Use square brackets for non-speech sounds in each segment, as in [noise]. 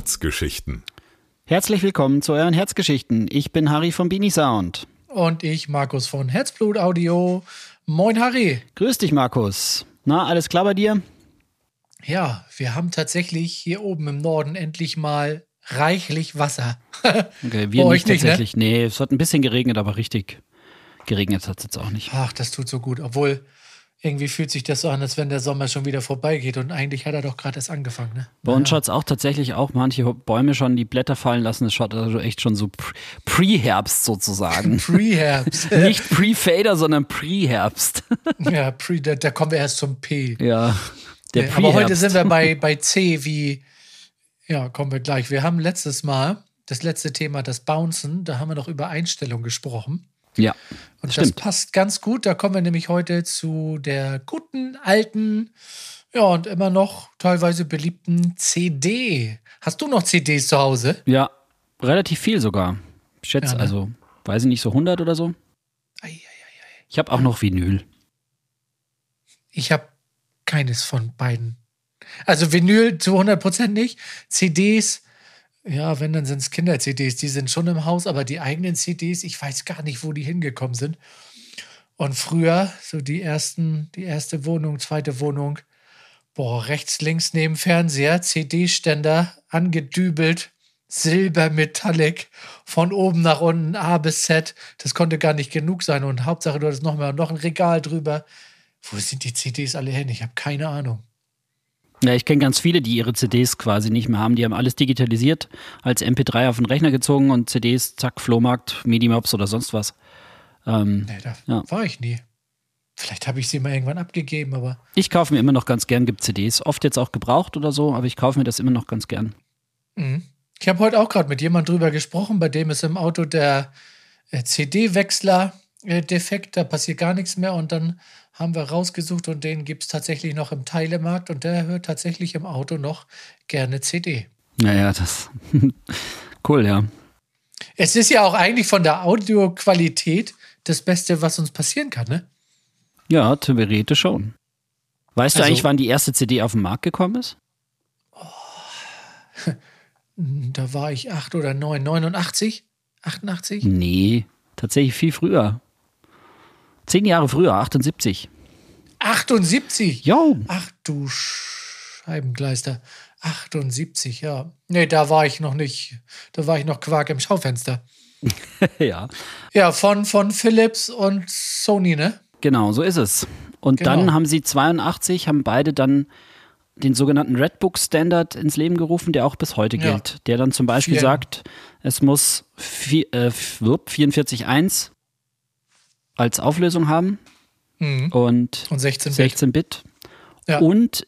Herzgeschichten. Herzlich willkommen zu euren Herzgeschichten. Ich bin Harry von Beanie Sound. Und ich, Markus von Herzblut Audio. Moin, Harry. Grüß dich, Markus. Na, alles klar bei dir? Ja, wir haben tatsächlich hier oben im Norden endlich mal reichlich Wasser. [laughs] Okay, wir nicht ne? tatsächlich. Nee, es hat ein bisschen geregnet, aber richtig geregnet hat es jetzt auch nicht. Ach, das tut so gut. Obwohl, irgendwie fühlt sich das so an, als wenn der Sommer schon wieder vorbeigeht. Und eigentlich hat er doch gerade erst angefangen, ne? Bei uns schaut es auch tatsächlich auch manche Bäume schon die Blätter fallen lassen. Es schaut also echt schon so Pre- Pre-Herbst sozusagen. [laughs] Pre-Herbst. [laughs] nicht Pre-Fader, sondern Pre-Herbst. [laughs] ja, pre, da, da kommen wir erst zum P. ja. Der Ja, aber heute sind wir bei, bei C wie, ja, kommen wir gleich. Wir haben letztes Mal, das letzte Thema, das Bouncen, da haben wir noch über Einstellung gesprochen. Ja. Und Stimmt. das passt ganz gut. Da kommen wir nämlich heute zu der guten, alten, ja, und immer noch teilweise beliebten CD. Hast du noch CDs zu Hause? Ja, relativ viel sogar. Ich schätze, Ja, ne? also, weiß ich nicht, so 100 oder so. Ei, ei, ei. Ich habe auch noch Vinyl. Ich habe keines von beiden. Also Vinyl zu 100% nicht. CDs, ja, wenn, dann sind es Kinder-CDs. Die sind schon im Haus, aber die eigenen CDs, ich weiß gar nicht, wo die hingekommen sind. Und früher, so die ersten, die erste Wohnung, zweite Wohnung, boah, rechts, links neben Fernseher, CD-Ständer, angedübelt, Silbermetallic, von oben nach unten, A bis Z. Das konnte gar nicht genug sein. Und Hauptsache, du hattest noch mal noch ein Regal drüber. Wo sind die CDs alle hin? Ich habe keine Ahnung. Ja, ich kenne ganz viele, die ihre CDs quasi nicht mehr haben. Die haben alles digitalisiert, als MP3 auf den Rechner gezogen und CDs, zack, Flohmarkt, Medimobs oder sonst was. Ähm, Nee, da Ja. war ich nie. Vielleicht habe ich sie mal irgendwann abgegeben, aber ich kaufe mir immer noch ganz gern, gibt CDs. Oft jetzt auch gebraucht oder so, aber ich kaufe mir das immer noch ganz gern. mhm. ich habe heute auch gerade mit jemandem drüber gesprochen, bei dem ist im Auto der äh, CD-Wechsler äh, defekt, da passiert gar nichts mehr und dann haben wir rausgesucht und den gibt es tatsächlich noch im Teilemarkt und der hört tatsächlich im Auto noch gerne CD. Naja, das. [laughs] cool, ja. Es ist ja auch eigentlich von der Audioqualität das Beste, was uns passieren kann, ne? Ja, theoretisch schon. Weißt du Also- eigentlich, wann die erste CD auf den Markt gekommen ist? [laughs] Da war ich acht oder neun, 89, 88. Nee, tatsächlich viel früher. Zehn Jahre früher, 78. 78. Jo. Ach du Scheibengleister. 78, ja. Nee, da war ich noch nicht. Da war ich noch Quark im Schaufenster. [laughs] ja. Ja, von, von Philips und Sony, ne? Genau, so ist es. Und Genau. dann haben sie 82, haben beide dann den sogenannten Redbook Standard ins Leben gerufen, der auch bis heute Ja. gilt. Der dann zum Beispiel Vielen- sagt, es muss äh, wirp, 44.1 als Auflösung haben Mhm. und Und 16 Bit. 16 Bit Ja. und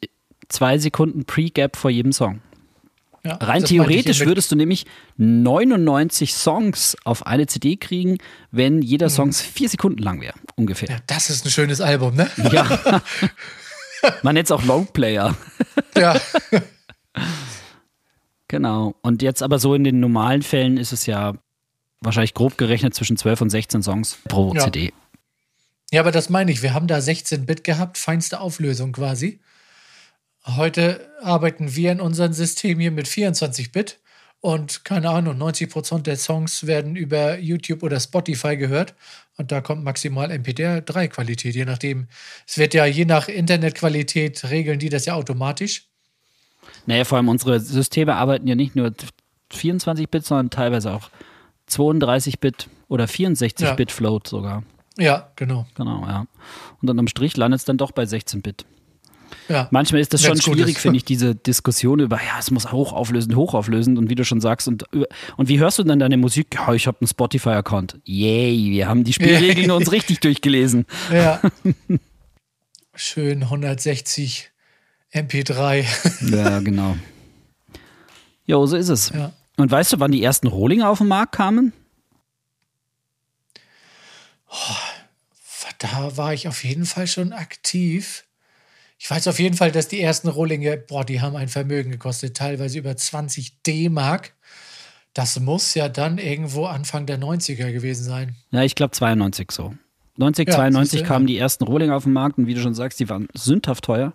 zwei Sekunden Pre-Gap vor jedem Song. Ja, Rein theoretisch würdest du nämlich 99 Songs auf eine CD kriegen, wenn jeder Song vier Sekunden lang wäre, ungefähr. Mhm. Ja, das ist ein schönes Album, ne? Ja. [laughs] Man nennt es auch Longplayer. Ja. [laughs] Genau. Und jetzt aber so in den normalen Fällen ist es ja wahrscheinlich grob gerechnet zwischen 12 und 16 Songs pro Ja. CD. Ja, aber das meine ich. Wir haben da 16 Bit gehabt, feinste Auflösung quasi. Heute arbeiten wir in unserem System hier mit 24 Bit. Und keine Ahnung, 90 Prozent der Songs werden über YouTube oder Spotify gehört. Und da kommt maximal MP3-Qualität, je nachdem. Es wird ja je nach Internetqualität regeln die das ja automatisch. Naja, vor allem unsere Systeme arbeiten ja nicht nur 24-Bit, sondern teilweise auch 32-Bit oder 64-Bit Float sogar. Ja, genau. Genau, ja. Und dann am Strich landet es dann doch bei 16-Bit. Ja. Manchmal ist das schon Wenn's schwierig, finde ich, [laughs] diese Diskussion über, ja, es muss hochauflösend, hochauflösend und wie du schon sagst. Und, und wie hörst du dann deine Musik? Ja, ich habe einen Spotify-Account. Yay, wir haben die Spielregeln uns richtig durchgelesen. Ja. [laughs] Schön 160 MP3. Ja, genau. Jo, so ist es. Ja. Und weißt du, wann die ersten Rohlinge auf den Markt kamen? Da war ich auf jeden Fall schon aktiv. Ich weiß auf jeden Fall, dass die ersten Rohlinge, boah, die haben ein Vermögen gekostet, teilweise über 20 D-Mark. Das muss ja dann irgendwo Anfang der 90er gewesen sein. Ja, ich glaube 92 so. 90, Ja, 92 siehste, kamen die ersten Rohlinge auf den Markt und wie du schon sagst, die waren sündhaft teuer.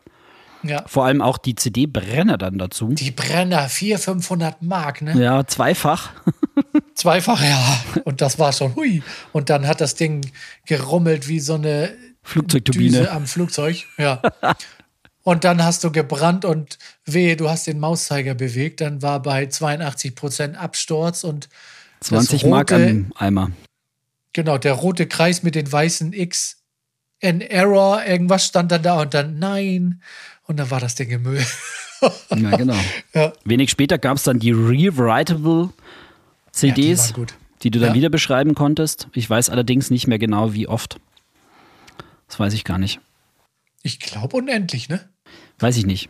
Ja. Vor allem auch die CD-Brenner dann dazu. Die Brenner, 400, 500 Mark, ne? Ja, zweifach. [laughs] Zweifach, ja. Und das war schon, hui. Und dann hat das Ding gerummelt wie so eine Flugzeugturbine. Düse am Flugzeug. Ja. [laughs] Und dann hast du gebrannt und wehe, du hast den Mauszeiger bewegt. Dann war bei 82 Prozent Absturz und 20 rote, Mark am Eimer. Genau, der rote Kreis mit den weißen X, an Error, irgendwas stand dann da und dann nein. Und dann war das Ding im Müll. Ja, genau. [laughs] Ja. Wenig später gab es dann die Rewritable Ja, die CDs, waren gut. die du dann Ja. wieder beschreiben konntest. Ich weiß allerdings nicht mehr genau, wie oft. Das weiß ich gar nicht. Ich glaube unendlich, ne? Weiß ich nicht.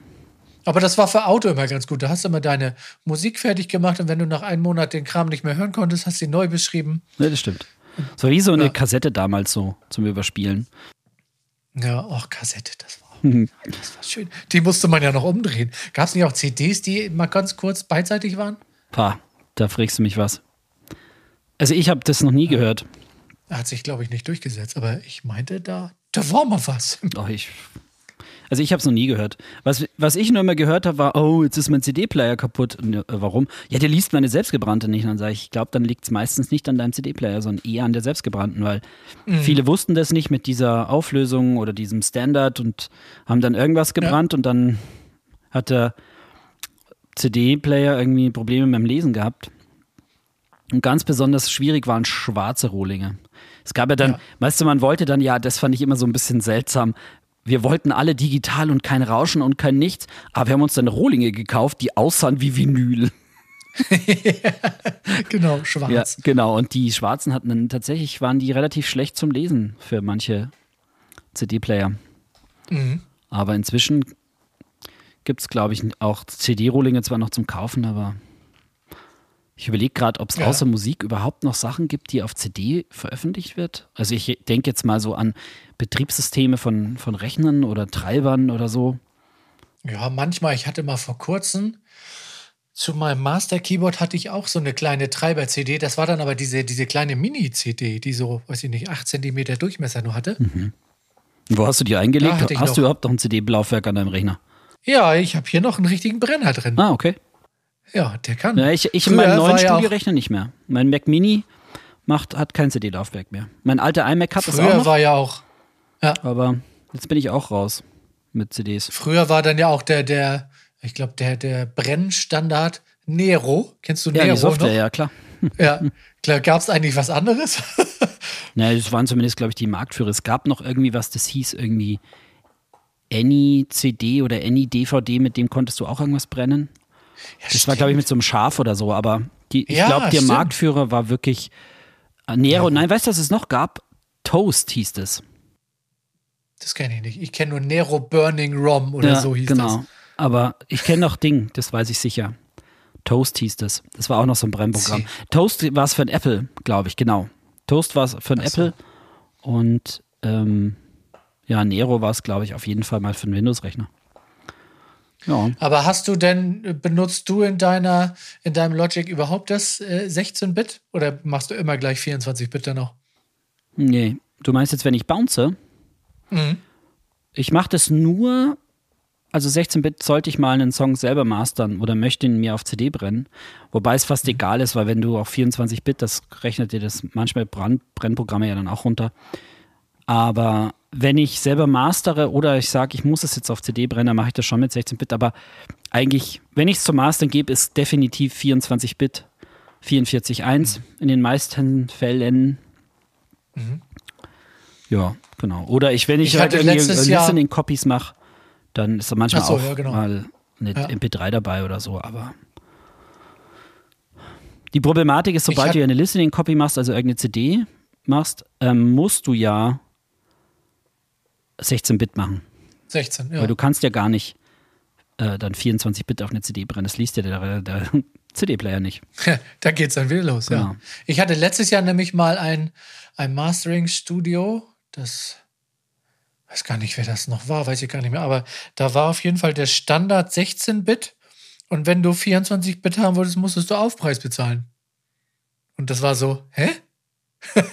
Aber das war für Auto immer ganz gut. Da hast du immer deine Musik fertig gemacht und wenn du nach einem Monat den Kram nicht mehr hören konntest, hast du ihn neu beschrieben. Ja, das stimmt. War wie so eine Ja. Kassette damals so zum Überspielen. Ja, auch Kassette, das war, [laughs] das war schön. Die musste man ja noch umdrehen. Gab es nicht auch CDs, die mal ganz kurz beidseitig waren? Pah, da fragst du mich was. Also ich habe das noch nie gehört. Hat sich, glaube ich, nicht durchgesetzt, aber ich meinte, da, da war mal was. Doch, ich. Also ich habe es noch nie gehört. Was, was ich nur immer gehört habe, war, oh, jetzt ist mein CD-Player kaputt. Und, äh, warum? Ja, der liest meine selbstgebrannte nicht. Und dann sage ich, ich glaube, dann liegt es meistens nicht an deinem CD-Player, sondern eher an der selbstgebrannten, weil viele wussten das nicht mit dieser Auflösung oder diesem Standard und haben dann irgendwas gebrannt und dann hat der CD-Player irgendwie Probleme beim Lesen gehabt. Und ganz besonders schwierig waren schwarze Rohlinge. Es gab ja dann, Ja. weißt du, man wollte dann, ja, das fand ich immer so ein bisschen seltsam. Wir wollten alle digital und kein Rauschen und kein Nichts, aber wir haben uns dann Rohlinge gekauft, die aussahen wie Vinyl. [laughs] [laughs] genau, Ja, schwarz. genau. Und die schwarzen hatten dann tatsächlich, waren die relativ schlecht zum Lesen für manche CD-Player. Mhm. Aber inzwischen gibt es, glaube ich, auch CD-Rohlinge zwar noch zum Kaufen, aber ich überlege gerade, ob es Ja. außer Musik überhaupt noch Sachen gibt, die auf CD veröffentlicht wird. Also ich denke jetzt mal so an Betriebssysteme von, von Rechnern oder Treibern oder so. Ja, manchmal, ich hatte mal vor kurzem zu meinem Master-Keyboard hatte ich auch so eine kleine Treiber-CD. Das war dann aber diese, diese kleine Mini-CD, die so, weiß ich nicht, 8 Zentimeter Durchmesser nur hatte. Wo hast du die eingelegt? Hast noch- du überhaupt noch ein CD-Laufwerk an deinem Rechner? Ja, ich habe hier noch einen richtigen Brenner drin. Ah, okay. Ja, der kann. Ja, ich ich in Früher meinem neuen war ja Studiorechner nicht mehr. Mein Mac Mini macht, hat kein CD-Laufwerk mehr. Mein alter iMac hat das auch Früher war ja auch, aber jetzt bin ich auch raus mit CDs. früher war dann ja auch der, der, ich glaube, der, der Brennstandard Nero. Kennst du Ja, Nero die Software, noch? ja klar. [laughs] Ja. Klar, gab es eigentlich was anderes? [laughs] Ja, das waren zumindest, glaube ich, die Marktführer. Es gab noch irgendwie was, das hieß irgendwie Any CD oder Any DVD, mit dem konntest du auch irgendwas brennen. Das war, glaube ich, mit so einem Schaf oder so, aber die, ich Ja, glaube, der stimmt. Marktführer war wirklich äh, Nero. Nein, weißt du, was es noch gab? Toast hieß es. Das kenne ich nicht. Ich kenne nur Nero Burning ROM oder so hieß genau. das. Aber ich kenne noch Ding, das weiß ich sicher. Toast hieß das. Das war auch noch so ein Brennprogramm. Toast war es für ein Apple, glaube ich, genau. Toast war es für ein. Apple und ähm, ja, Nero war es, glaube ich, auf jeden Fall mal für einen Windows-Rechner. Ja. Aber hast du denn, benutzt du in deiner, in deinem Logic überhaupt das äh, 16-Bit? Oder machst du immer gleich 24-Bit dann auch? Nee. Du meinst jetzt, wenn ich bounce? Mhm. Ich mache das nur, also 16-Bit sollte ich mal einen Song selber mastern oder möchte ihn mir auf CD brennen. Wobei es fast egal ist, weil wenn du auf 24-Bit, das rechnet dir das manchmal Brand, Brennprogramme ja dann auch runter. Aber wenn ich selber mastere oder ich sage, ich muss es jetzt auf CD brennen, dann mache ich das schon mit 16-Bit. Aber eigentlich, wenn ich es zum Mastern gebe, ist definitiv 24-Bit, 44.1 in den meisten Fällen. Ja, genau. Oder ich, wenn ich, Ich halt irgendwie Listening Copies mache, dann ist da manchmal so, auch ja, genau. mal eine Ja. MP3 dabei oder so, aber die Problematik ist, sobald du eine Listening Copy machst, also irgendeine CD machst, ähm, musst du ja 16-Bit machen. 16, ja. Weil du kannst ja gar nicht äh, dann 24-Bit auf eine CD brennen. Das liest ja der, der [laughs] CD-Player nicht. da geht's dann wieder los, Genau. ja. Ich hatte letztes Jahr nämlich mal ein, ein Mastering-Studio, das weiß gar nicht, wer das noch war, weiß ich gar nicht mehr, aber da war auf jeden Fall der Standard 16-Bit und wenn du 24-Bit haben wolltest, musstest du Aufpreis bezahlen. Und das war so, hä? [laughs]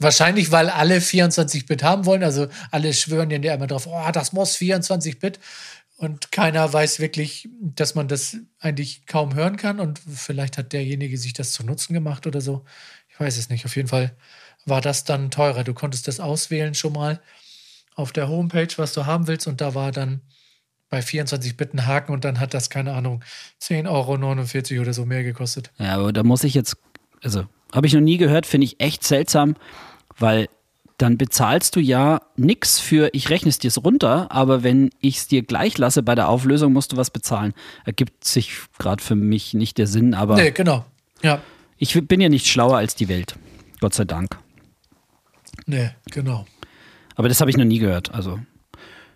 Wahrscheinlich, weil alle 24-Bit haben wollen. Also alle schwören ja immer drauf, oh, das muss 24-Bit. Und keiner weiß wirklich, dass man das eigentlich kaum hören kann. Und vielleicht hat derjenige sich das zu Nutzen gemacht oder so. Ich weiß es nicht. Auf jeden Fall war das dann teurer. Du konntest das auswählen schon mal auf der Homepage, was du haben willst. Und da war dann bei 24 Bit ein Haken und dann hat das, keine Ahnung, 10,49 Euro oder so mehr gekostet. Ja, aber da muss ich jetzt, also habe ich noch nie gehört, finde ich echt seltsam, weil dann bezahlst du ja nichts für, ich rechne es dir runter, aber wenn ich es dir gleich lasse bei der Auflösung, musst du was bezahlen. Ergibt sich gerade für mich nicht der Sinn, aber. Nee, genau. Ja. Ich bin ja nicht schlauer als die Welt. Gott sei Dank. Nee, genau. Aber das habe ich noch nie gehört. Also.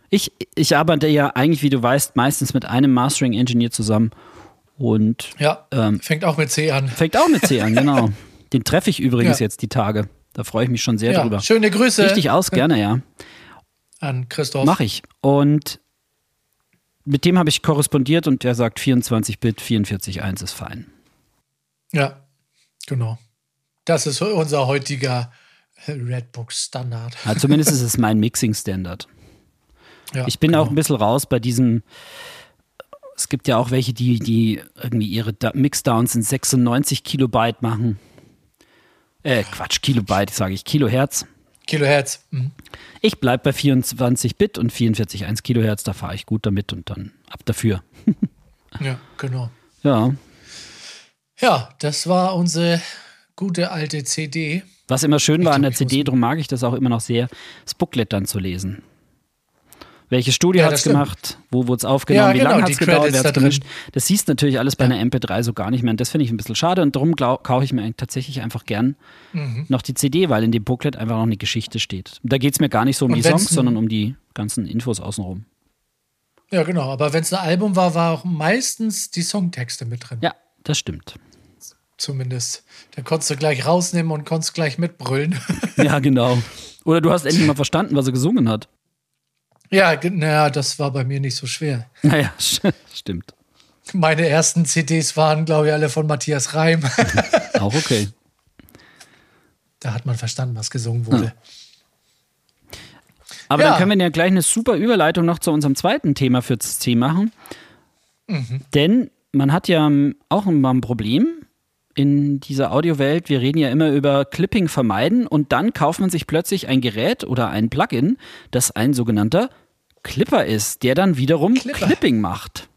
Ich, ich arbeite ja eigentlich, wie du weißt, meistens mit einem Mastering-Engineer zusammen. Und ja, ähm, fängt auch mit C an. Fängt auch mit C an, [laughs] genau. Den treffe ich übrigens ja. jetzt die Tage. Da freue ich mich schon sehr ja, drüber. Schöne Grüße. Richtig aus, gerne, ja. An Christoph. Mach ich. Und mit dem habe ich korrespondiert und der sagt 24-Bit, 44.1 ist fein. Ja, genau. Das ist unser heutiger Redbook-Standard. Ja, zumindest ist es mein Mixing-Standard. Ja, ich bin genau. auch ein bisschen raus bei diesem. Es gibt ja auch welche, die, die irgendwie ihre Mixdowns in 96 Kilobyte machen. Äh, Quatsch, Kilobyte, sage ich, Kilohertz. Kilohertz. Mhm. Ich bleibe bei 24 Bit und 44,1 Kilohertz, da fahre ich gut damit und dann ab dafür. [laughs] ja, genau. Ja. Ja, das war unsere gute alte CD. Was immer schön war an der CD, darum mag ich das auch immer noch sehr, das Booklet dann zu lesen. Welche Studie ja, hat es gemacht? Wo wurde es aufgenommen? Ja, Wie genau, lange hat es gedauert? Wer hat gemischt? Das siehst du natürlich alles bei ja. einer MP3 so gar nicht mehr. Und das finde ich ein bisschen schade. Und darum kaufe ich mir tatsächlich einfach gern mhm. noch die CD, weil in dem Booklet einfach noch eine Geschichte steht. Da geht es mir gar nicht so um und die Songs, sondern um die ganzen Infos außenrum. Ja, genau. Aber wenn es ein Album war, war auch meistens die Songtexte mit drin. Ja, das stimmt. Zumindest. Da konntest du gleich rausnehmen und konntest gleich mitbrüllen. ja, genau. Oder du hast endlich mal verstanden, was er gesungen hat. Ja, naja, das war bei mir nicht so schwer. Naja, [laughs] stimmt. Meine ersten CDs waren, glaube ich, alle von Matthias Reim. [laughs] Auch okay. Da hat man verstanden, was gesungen wurde. Ja. Aber ja. dann können wir ja gleich eine super Überleitung noch zu unserem zweiten Thema für C machen. Mhm. Denn man hat ja auch immer ein Problem in dieser Audiowelt. Wir reden ja immer über Clipping vermeiden und dann kauft man sich plötzlich ein Gerät oder ein Plugin, das ein sogenannter Clipper ist, der dann wiederum Clipper. Clipping macht.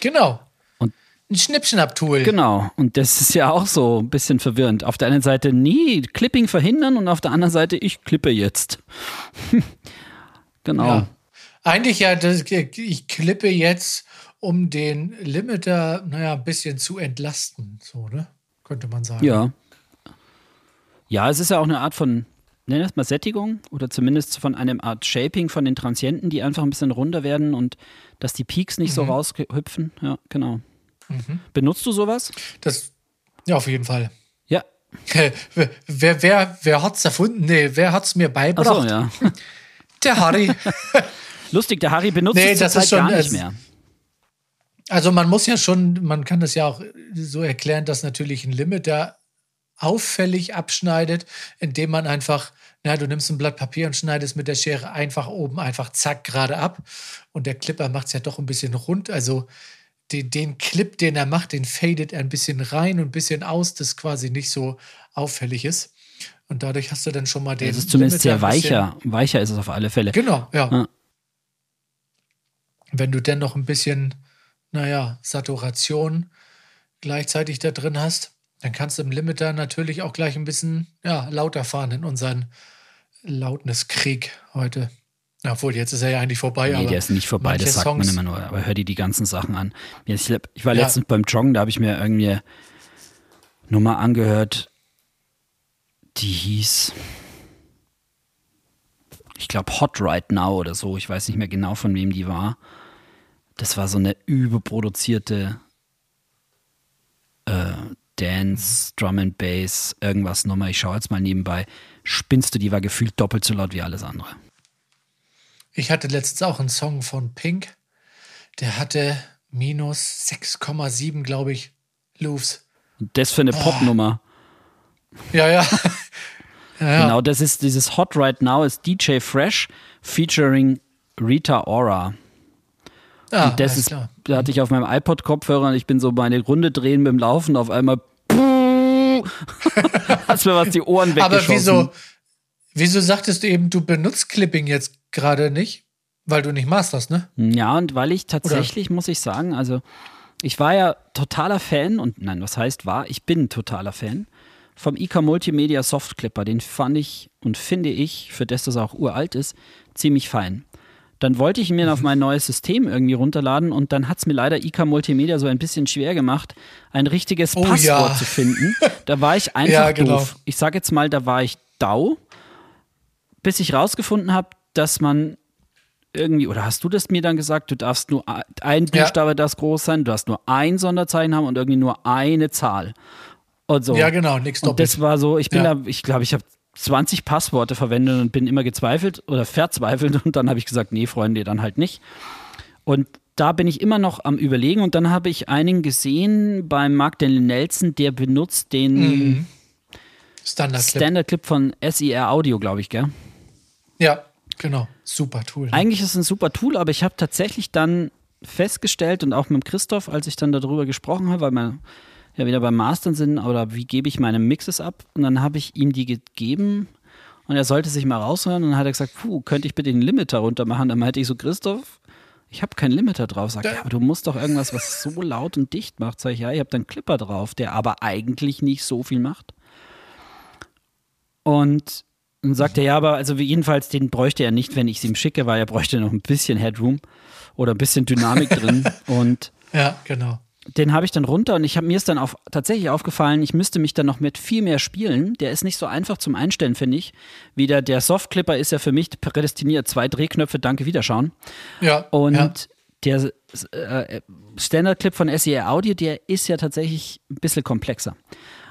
Genau. Und ein Schnippschnapp-Tool. Genau. Und das ist ja auch so ein bisschen verwirrend. Auf der einen Seite, nie Clipping verhindern und auf der anderen Seite, ich klippe jetzt. [laughs] genau. Ja. Eigentlich ja, das, ich klippe jetzt, um den Limiter, naja, ein bisschen zu entlasten. So, ne? Könnte man sagen. Ja. Ja, es ist ja auch eine Art von nenn das mal Sättigung oder zumindest von einem Art Shaping von den Transienten, die einfach ein bisschen runder werden und dass die Peaks nicht mhm. so raushüpfen. Ja, genau. Mhm. Benutzt du sowas? Das, ja, auf jeden Fall. Ja. [laughs] wer, wer, wer hat's erfunden? Nee, wer hat's mir beigebracht? So, ja. [laughs] Der Harry. [laughs] Lustig, der Harry benutzt nee, es das schon, gar nicht mehr. Also man muss ja schon, man kann das ja auch so erklären, dass natürlich ein Limiter auffällig abschneidet, indem man einfach, na, du nimmst ein Blatt Papier und schneidest mit der Schere einfach oben einfach zack gerade ab. Und der Clipper macht es ja doch ein bisschen rund. Also den, den Clip, den er macht, den fadet er ein bisschen rein und ein bisschen aus, das quasi nicht so auffällig ist. Und dadurch hast du dann schon mal den. Es ist zumindest sehr weicher. Weicher ist es auf alle Fälle. Genau, ja. ja. Wenn du dann noch ein bisschen, naja, Saturation gleichzeitig da drin hast, dann kannst du im Limiter natürlich auch gleich ein bisschen ja, lauter fahren in unseren Lautniskrieg heute. Obwohl, jetzt ist er ja eigentlich vorbei. Nee, der ist nicht vorbei, das sagt Songs man immer nur. Aber hör dir die ganzen Sachen an. Ich, war letztens ja. beim Joggen, da habe ich mir irgendwie Nummer angehört, die hieß, ich glaube, Hot Right Now oder so. Ich weiß nicht mehr genau, von wem die war. Das war so eine überproduzierte äh, Dance, Drum and Bass, irgendwas nochmal. Ich schaue jetzt mal nebenbei. Spinnst du, die war gefühlt doppelt so laut wie alles andere. Ich hatte letztens auch einen Song von Pink. Der hatte minus 6,7, glaube ich, Loops. Das für eine oh. Popnummer. Ja, [laughs] ja. Ja. Genau, das ist dieses Hot Right Now ist DJ Fresh featuring Rita Ora. Ah, Und das ist, klar. da hatte ich auf meinem iPod Kopfhörer und ich bin so meine Runde drehen beim Laufen auf einmal hast mir was die Ohren Aber weggeschossen. wieso, wieso sagtest du eben, du benutzt Clipping jetzt gerade nicht? Weil du nicht masterst, ne? Ja, und weil ich tatsächlich, muss ich sagen, also ich war ja totaler Fan und nein, was heißt war, ich bin totaler Fan vom IK Multimedia Soft Clipper. Den fand ich und finde ich, für das das auch uralt ist, ziemlich fein. Dann wollte ich ihn mir auf mein neues System irgendwie runterladen und dann hat es mir leider IK Multimedia so ein bisschen schwer gemacht, ein richtiges Oh Passwort ja. zu finden. Da war ich [laughs] einfach Ja, genau. doof. Ich sage jetzt mal, da war ich dau, bis ich rausgefunden habe, dass man irgendwie, oder hast du das mir dann gesagt, du darfst nur ein- ein Ja. Buchstabe das groß sein, du darfst nur ein Sonderzeichen haben und irgendwie nur eine Zahl. Und so. Ja, genau, nix Und doppelt. das war so, ich bin Ja. da, ich glaube, ich habe 20 Passworte verwendet und bin immer gezweifelt oder verzweifelt und dann habe ich gesagt, nee, Freunde, dann halt nicht. Und da bin ich immer noch am überlegen und dann habe ich einen gesehen beim Mark Daniel Nelson, der benutzt den Mhm. Standard Clip. Standard Clip von SIR Audio, glaube ich, gell? ja, genau. Super Tool. ne? Eigentlich ist es ein super Tool, aber ich habe tatsächlich dann festgestellt und auch mit Christoph, als ich dann darüber gesprochen habe, weil wir ja wieder beim Mastern sind, oder wie gebe ich meine Mixes ab? Und dann habe ich ihm die gegeben und er sollte sich mal raushören und dann hat er gesagt, puh, könnte ich bitte den Limiter runter machen? Dann meinte ich so, Christoph, ich habe keinen Limiter drauf. Sagt, ja, aber du musst doch irgendwas, was so laut und dicht macht. Sag ich, ja, ich habe da einen Clipper drauf, der aber eigentlich nicht so viel macht. Und dann sagt er, ja, aber also jedenfalls, den bräuchte er nicht, wenn ich es ihm schicke, weil er bräuchte noch ein bisschen Headroom oder ein bisschen Dynamik drin. [laughs] Und Ja, genau. Den habe ich dann runter und ich habe mir ist dann auf, tatsächlich aufgefallen, ich müsste mich dann noch mit viel mehr spielen. Der ist nicht so einfach zum Einstellen, finde ich. Wieder der Softclipper ist ja für mich prädestiniert. Zwei Drehknöpfe, danke, Wiederschauen. Ja. Und ja. der äh, Standard-Clip von SER Audio, der ist ja tatsächlich ein bisschen komplexer.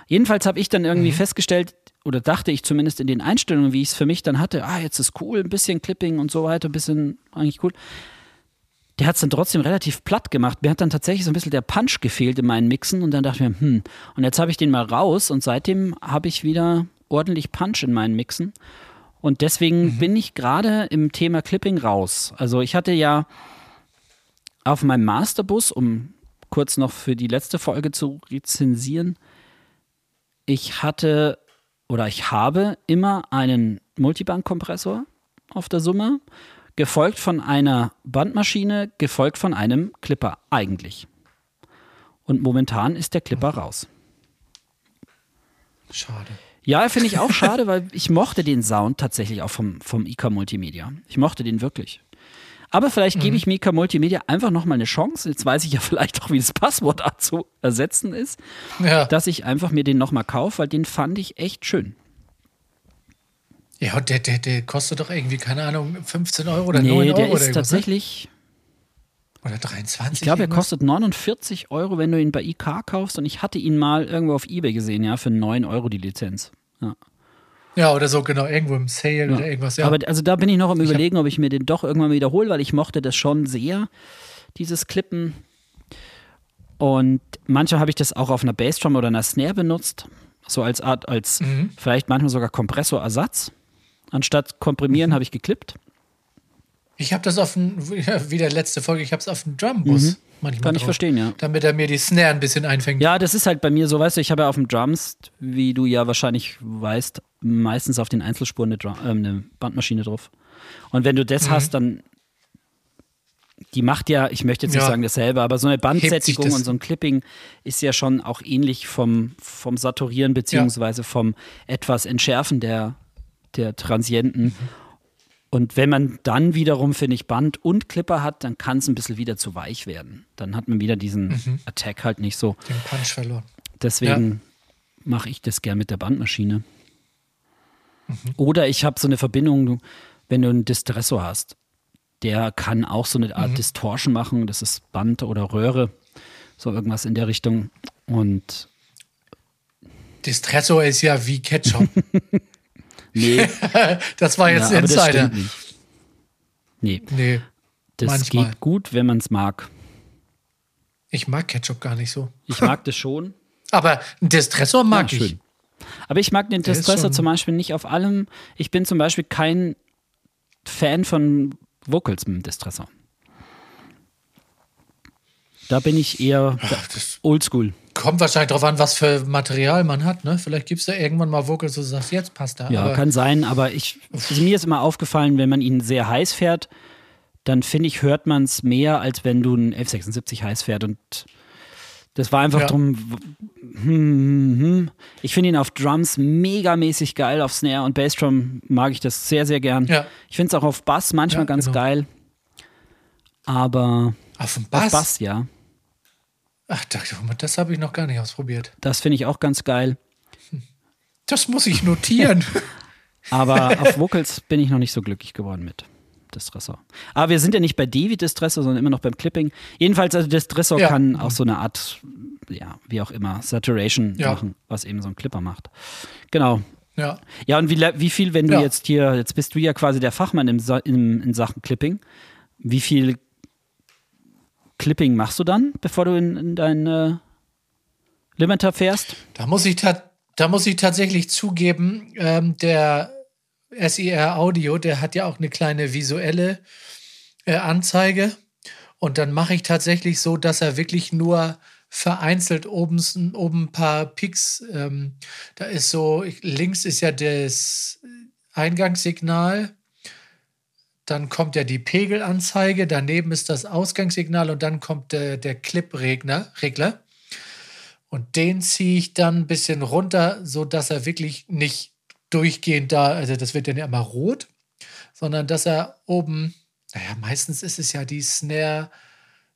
Jedenfalls habe ich dann irgendwie festgestellt, oder dachte ich zumindest in den Einstellungen, wie ich es für mich dann hatte, ah, jetzt ist cool, ein bisschen Clipping und so weiter, ein bisschen eigentlich cool. Der hat es dann trotzdem relativ platt gemacht. Mir hat dann tatsächlich so ein bisschen der Punch gefehlt in meinen Mixen und dann dachte ich mir, hm, und jetzt habe ich den mal raus und seitdem habe ich wieder ordentlich Punch in meinen Mixen. Und deswegen bin ich gerade im Thema Clipping raus. Also ich hatte ja auf meinem Masterbus, um kurz noch für die letzte Folge zu rezensieren, ich hatte oder ich habe immer einen Multiband-Kompressor auf der Summe, gefolgt von einer Bandmaschine, gefolgt von einem Clipper eigentlich. Und momentan ist der Clipper raus. Schade. Ja, finde ich auch [laughs] schade, weil ich mochte den Sound tatsächlich auch vom, vom IK Multimedia. Ich mochte den wirklich. Aber vielleicht gebe ich Mhm. mir IK Multimedia einfach nochmal eine Chance. Jetzt weiß ich ja [laughs] vielleicht auch, wie das Passwort [laughs] zu ersetzen ist, Ja. dass ich einfach mir den nochmal kaufe, weil den fand ich echt schön. Ja, der, der, der kostet doch irgendwie, keine Ahnung, 15 Euro oder Nee, 9 Euro der oder ist irgendwas. Ne? tatsächlich, Oder 23. ich glaube, er kostet 49 Euro, wenn du ihn bei IK kaufst. Und ich hatte ihn mal irgendwo auf Ebay gesehen, ja, für 9 Euro die Lizenz. Ja. Ja, oder so, genau, irgendwo im Sale oder irgendwas. Ja. Aber also da bin ich noch am überlegen, ob ich mir den doch irgendwann wiederhole, weil ich mochte das schon sehr, dieses Klippen. Und manchmal habe ich das auch auf einer Bassdrum oder einer Snare benutzt, so als Art, als Mhm. vielleicht manchmal sogar Kompressorersatz. Anstatt komprimieren habe ich geklippt. ich habe das auf dem, wie der letzte Folge, ich habe es auf dem Drumbus manchmal. Mhm. Kann ich drauf, verstehen, ja. Damit er mir die Snare ein bisschen einfängt. Ja, das ist halt bei mir so, weißt du, ich habe ja auf dem Drums, wie du ja wahrscheinlich weißt, meistens auf den Einzelspuren eine, Drum, äh, eine Bandmaschine drauf. Und wenn du das Mhm. hast, dann die macht ja, ich möchte jetzt nicht Ja. sagen dasselbe, aber so eine Bandsättigung das- und so ein Clipping ist ja schon auch ähnlich vom, vom Saturieren beziehungsweise vom etwas Entschärfen der, der Transienten. Mhm. Und wenn man dann wiederum, finde ich, Band und Clipper hat, dann kann es ein bisschen wieder zu weich werden. Dann hat man wieder diesen Mhm. Attack halt nicht so. Den Punch verloren. Deswegen mache ich das gern mit der Bandmaschine. Mhm. Oder ich habe so eine Verbindung, du- wenn du einen Distressor hast, der kann auch so eine Mhm. Art Distortion machen. Das ist Band oder Röhre, so irgendwas in der Richtung. Und Distresso ist ja wie Ketchup. [laughs] nee, [laughs] das war jetzt ja, das Insider. nicht. Nee, Nee, das Manchmal. geht gut, wenn man es mag. ich mag Ketchup gar nicht so. Ich mag das schon. [laughs] Aber ein Distressor mag Ja, ich. schön. Aber ich mag den Der Distressor zum Beispiel nicht auf allem. Ich bin zum Beispiel kein Fan von Vocals mit dem Distressor. Da bin ich eher oldschool. kommt wahrscheinlich drauf an, was für Material man hat, ne? Vielleicht gibt es da irgendwann mal Vocals, wo du sagst, jetzt passt da. Ja, kann sein, aber ich, also mir ist immer aufgefallen, wenn man ihn sehr heiß fährt, dann finde ich, hört man es mehr, als wenn du einen F76 heiß fährt. Und das war einfach Ja. drum. Hm, hm, hm. Ich finde ihn auf Drums megamäßig geil, auf Snare und Bassdrum mag ich das sehr, sehr gern. Ja. Ich finde es auch auf Bass manchmal Ja, ganz genau. geil. Aber auf dem auf Bass? Bass, ja. Ach, das, das habe ich noch gar nicht ausprobiert. Das finde ich auch ganz geil. Das muss ich notieren. [laughs] Aber [laughs] auf Vocals bin ich noch nicht so glücklich geworden mit Distressor. Aber wir sind ja nicht bei Devi Distressor, sondern immer noch beim Clipping. Jedenfalls, also Distressor Ja. kann auch so eine Art, ja, wie auch immer, Saturation Ja. machen, was eben so ein Clipper macht. Genau. ja. Ja, und wie, wie viel, wenn du Ja. jetzt hier, jetzt bist du ja quasi der Fachmann im, im, in Sachen Clipping. Wie viel Clipping machst du dann, bevor du in, in deinen äh, Limiter fährst? Da muss ich, da muss ich tatsächlich zugeben, ähm, der SIR Audio, der hat ja auch eine kleine visuelle äh, Anzeige. Und dann mache ich tatsächlich so, dass er wirklich nur vereinzelt oben, oben ein paar Peaks, ähm, da ist so, links ist ja das Eingangssignal, dann kommt ja die Pegelanzeige, daneben ist das Ausgangssignal und dann kommt der, der Clip-Regler. Regler. Und den ziehe ich dann ein bisschen runter, sodass er wirklich nicht durchgehend da, also das wird dann ja immer rot, sondern dass er oben, naja, meistens ist es ja die Snare,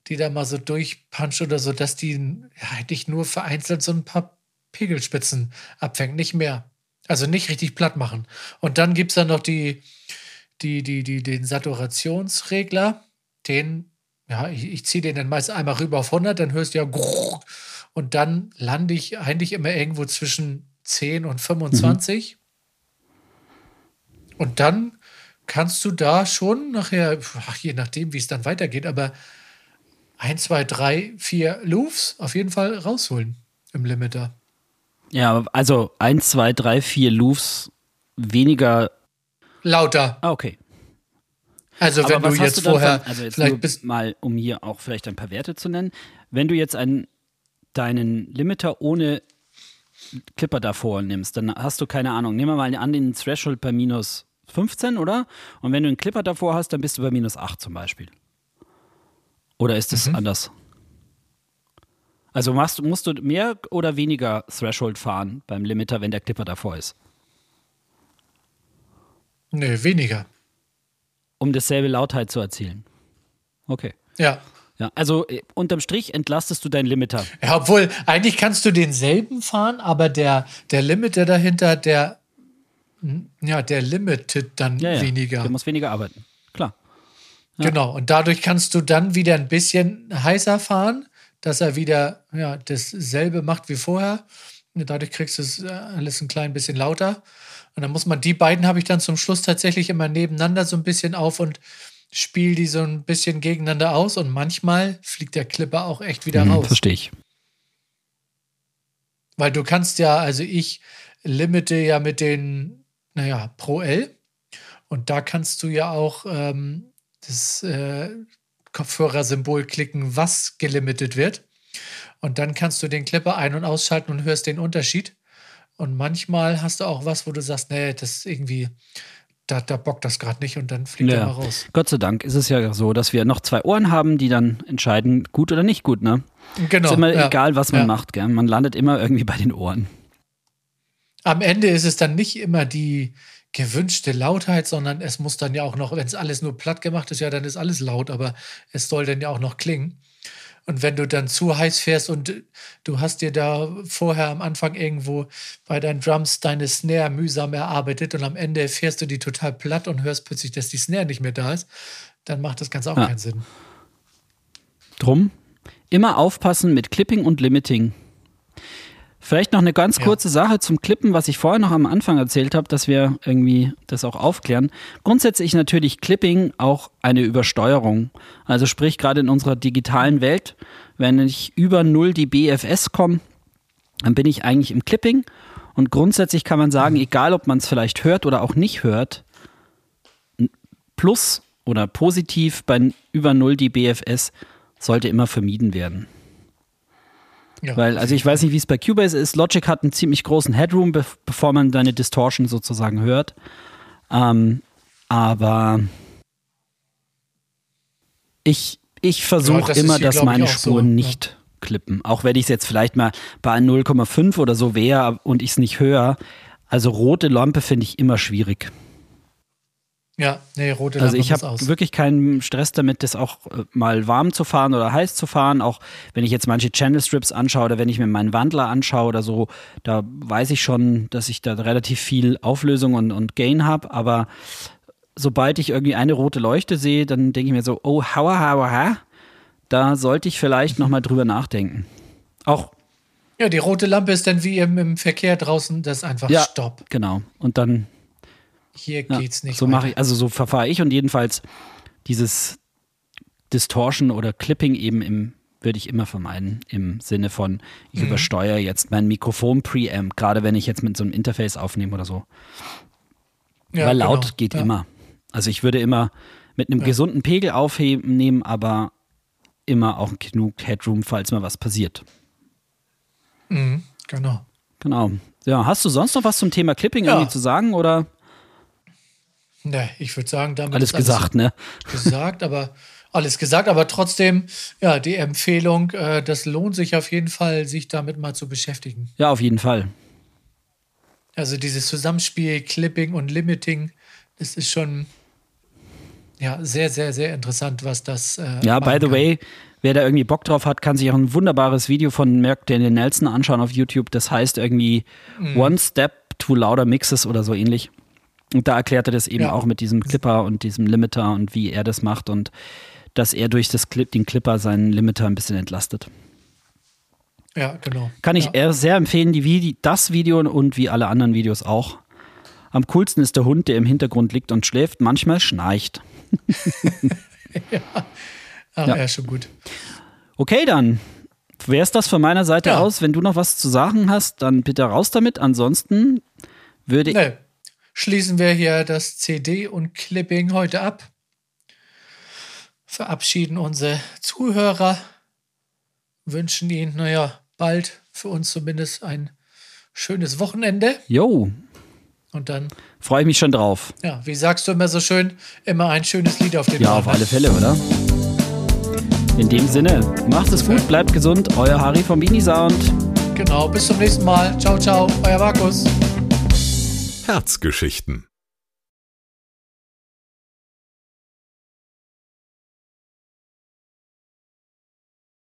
die da mal so durchpuncht oder so, dass die ja, eigentlich nur vereinzelt so ein paar Pegelspitzen abfängt, nicht mehr. Also nicht richtig platt machen. Und dann gibt es dann noch die, die, die, die, den Saturationsregler, den, ja, ich, ich ziehe den dann meist einmal rüber auf 100, dann hörst du ja und dann lande ich eigentlich immer irgendwo zwischen 10 und 25. Und dann kannst du da schon nachher, ach, je nachdem, wie es dann weitergeht, aber 1, 2, 3, 4 Loops auf jeden Fall rausholen im Limiter. Ja, also 1, 2, 3, 4 Loops weniger. Lauter. Ah, okay. Also wenn Aber was du jetzt du vorher von, also jetzt vielleicht bist, mal, um hier auch vielleicht ein paar Werte zu nennen, wenn du jetzt einen, deinen Limiter ohne Clipper davor nimmst, dann hast du keine Ahnung. Nehmen wir mal an den Threshold bei minus 15, oder? Und wenn du einen Clipper davor hast, dann bist du bei minus 8 zum Beispiel. Oder ist es Mhm. anders? Also machst, musst du mehr oder weniger Threshold fahren beim Limiter, wenn der Clipper davor ist? Nee, weniger. Um dasselbe Lautheit zu erzielen. Okay. Ja. Ja, also äh, unterm Strich entlastest du deinen Limiter. Ja, obwohl, eigentlich kannst du denselben fahren, aber der, der Limiter dahinter, der, ja, der limitet dann Ja, ja. weniger. Du musst weniger arbeiten. Klar. Genau. Und dadurch kannst du dann wieder ein bisschen heißer fahren, dass er wieder ja, dasselbe macht wie vorher. Und dadurch kriegst du es äh, alles ein klein bisschen lauter. Und dann muss man, die beiden habe ich dann zum Schluss tatsächlich immer nebeneinander so ein bisschen auf und spiele die so ein bisschen gegeneinander aus. Und manchmal fliegt der Clipper auch echt wieder raus. Mhm, Verstehe ich. Weil du kannst ja, also ich limite ja mit den, naja, Pro L. Und da kannst du ja auch ähm, das äh, Kopfhörersymbol klicken, was gelimitet wird. Und dann kannst du den Clipper ein- und ausschalten und hörst den Unterschied. Und manchmal hast du auch was, wo du sagst, nee, das ist irgendwie, da, da bockt das gerade nicht und dann fliegt er Ja. mal raus. Gott sei Dank ist es ja so, dass wir noch zwei Ohren haben, die dann entscheiden, gut oder nicht gut, ne? Genau. ist immer ja. egal, was man Ja. macht, gell? Man landet immer irgendwie bei den Ohren. Am Ende ist es dann nicht immer die gewünschte Lautheit, sondern es muss dann ja auch noch, wenn es alles nur platt gemacht ist, ja, dann ist alles laut, aber es soll dann ja auch noch klingen. Und wenn du dann zu heiß fährst und du hast dir da vorher am Anfang irgendwo bei deinen Drums deine Snare mühsam erarbeitet und am Ende fährst du die total platt und hörst plötzlich, dass die Snare nicht mehr da ist, dann macht das Ganze auch Ja. keinen Sinn. Drum immer aufpassen mit Clipping und Limiting. Vielleicht noch eine ganz Ja. kurze Sache zum Clippen, was ich vorher noch am Anfang erzählt habe, dass wir irgendwie das auch aufklären. Grundsätzlich natürlich Clipping auch eine Übersteuerung. Also sprich gerade in unserer digitalen Welt, wenn ich über 0 dB FS komme, dann bin ich eigentlich im Clipping Und grundsätzlich kann man sagen, egal ob man es vielleicht hört oder auch nicht hört, Plus oder positiv bei über 0 dBFS sollte immer vermieden werden. Ja. Weil, also ich weiß nicht, wie es bei Cubase ist. Logic hat einen ziemlich großen Headroom, be bevor man deine Distortion sozusagen hört. Ähm, aber ich, ich versuche ja, immer, dass meine Spuren so, nicht ja. klippen. Auch wenn ich es jetzt vielleicht mal bei 0,5 oder so wäre und ich es nicht höre. Also rote Lampe finde ich immer schwierig. Ja, nee, rote Lampe Also ich habe wirklich keinen Stress damit, das auch äh, mal warm zu fahren oder heiß zu fahren. Auch wenn ich jetzt manche Channel Strips anschaue oder wenn ich mir meinen Wandler anschaue oder so, da weiß ich schon, dass ich da relativ viel Auflösung und, und Gain habe. Aber sobald ich irgendwie eine rote Leuchte sehe, dann denke ich mir so, oh, hauer, hauer, ha, da sollte ich vielleicht nochmal [laughs] drüber nachdenken. Auch ja, die rote Lampe ist dann wie im, im Verkehr draußen, das ist einfach ja, Stopp. Genau. Und dann hier ja, geht's nicht. So mache ich, also so verfahre ich und jedenfalls dieses Distortion oder Clipping eben im würde ich immer vermeiden im Sinne von ich mhm. übersteuere jetzt mein Mikrofon Preamp, gerade wenn ich jetzt mit so einem Interface aufnehme oder so. Ja, Weil laut genau. geht ja. immer. Also ich würde immer mit einem ja. gesunden Pegel aufnehmen, aber immer auch genug Headroom, falls mal was passiert. Mhm, genau. Genau. Ja, hast du sonst noch was zum Thema Clipping irgendwie zu sagen oder? Ne, ich würde sagen, damit alles gesagt, alles ne? Gesagt, aber alles gesagt, aber trotzdem, ja, die Empfehlung, äh, das lohnt sich auf jeden Fall, sich damit mal zu beschäftigen. Ja, auf jeden Fall. Also dieses Zusammenspiel, Clipping und Limiting, das ist schon ja sehr, sehr, sehr interessant, was das. Äh, ja, by the kann. way, wer da irgendwie Bock drauf hat, kann sich auch ein wunderbares Video von Merck Daniel Nelson anschauen auf YouTube. Das heißt irgendwie mm. One Step to Louder Mixes oder so ähnlich. Und da erklärt er das eben ja. auch mit diesem Clipper und diesem Limiter und wie er das macht und dass er durch das Clip, den Clipper seinen Limiter ein bisschen entlastet. Ja, genau. Kann ich ja. sehr empfehlen, die, Vide das Video und wie alle anderen Videos auch. Am coolsten ist der Hund, der im Hintergrund liegt und schläft, manchmal schnarcht. [laughs] ja. Ach, ja. ja, schon gut. Okay, dann wäre es das von meiner Seite ja. aus. Wenn du noch was zu sagen hast, dann bitte raus damit. Ansonsten würde ich. Nee schließen wir hier das CD und Clipping heute ab. Verabschieden unsere Zuhörer, wünschen ihnen, naja, bald für uns zumindest ein schönes Wochenende. Jo. Und dann freue ich mich schon drauf. Ja, wie sagst du immer so schön, immer ein schönes Lied auf den Ja, auf alle Fälle, oder? In dem Sinne, macht es gut, bleibt gesund, euer Harry vom Bini Sound. Genau, bis zum nächsten Mal. Ciao, ciao, euer Markus. Herzgeschichten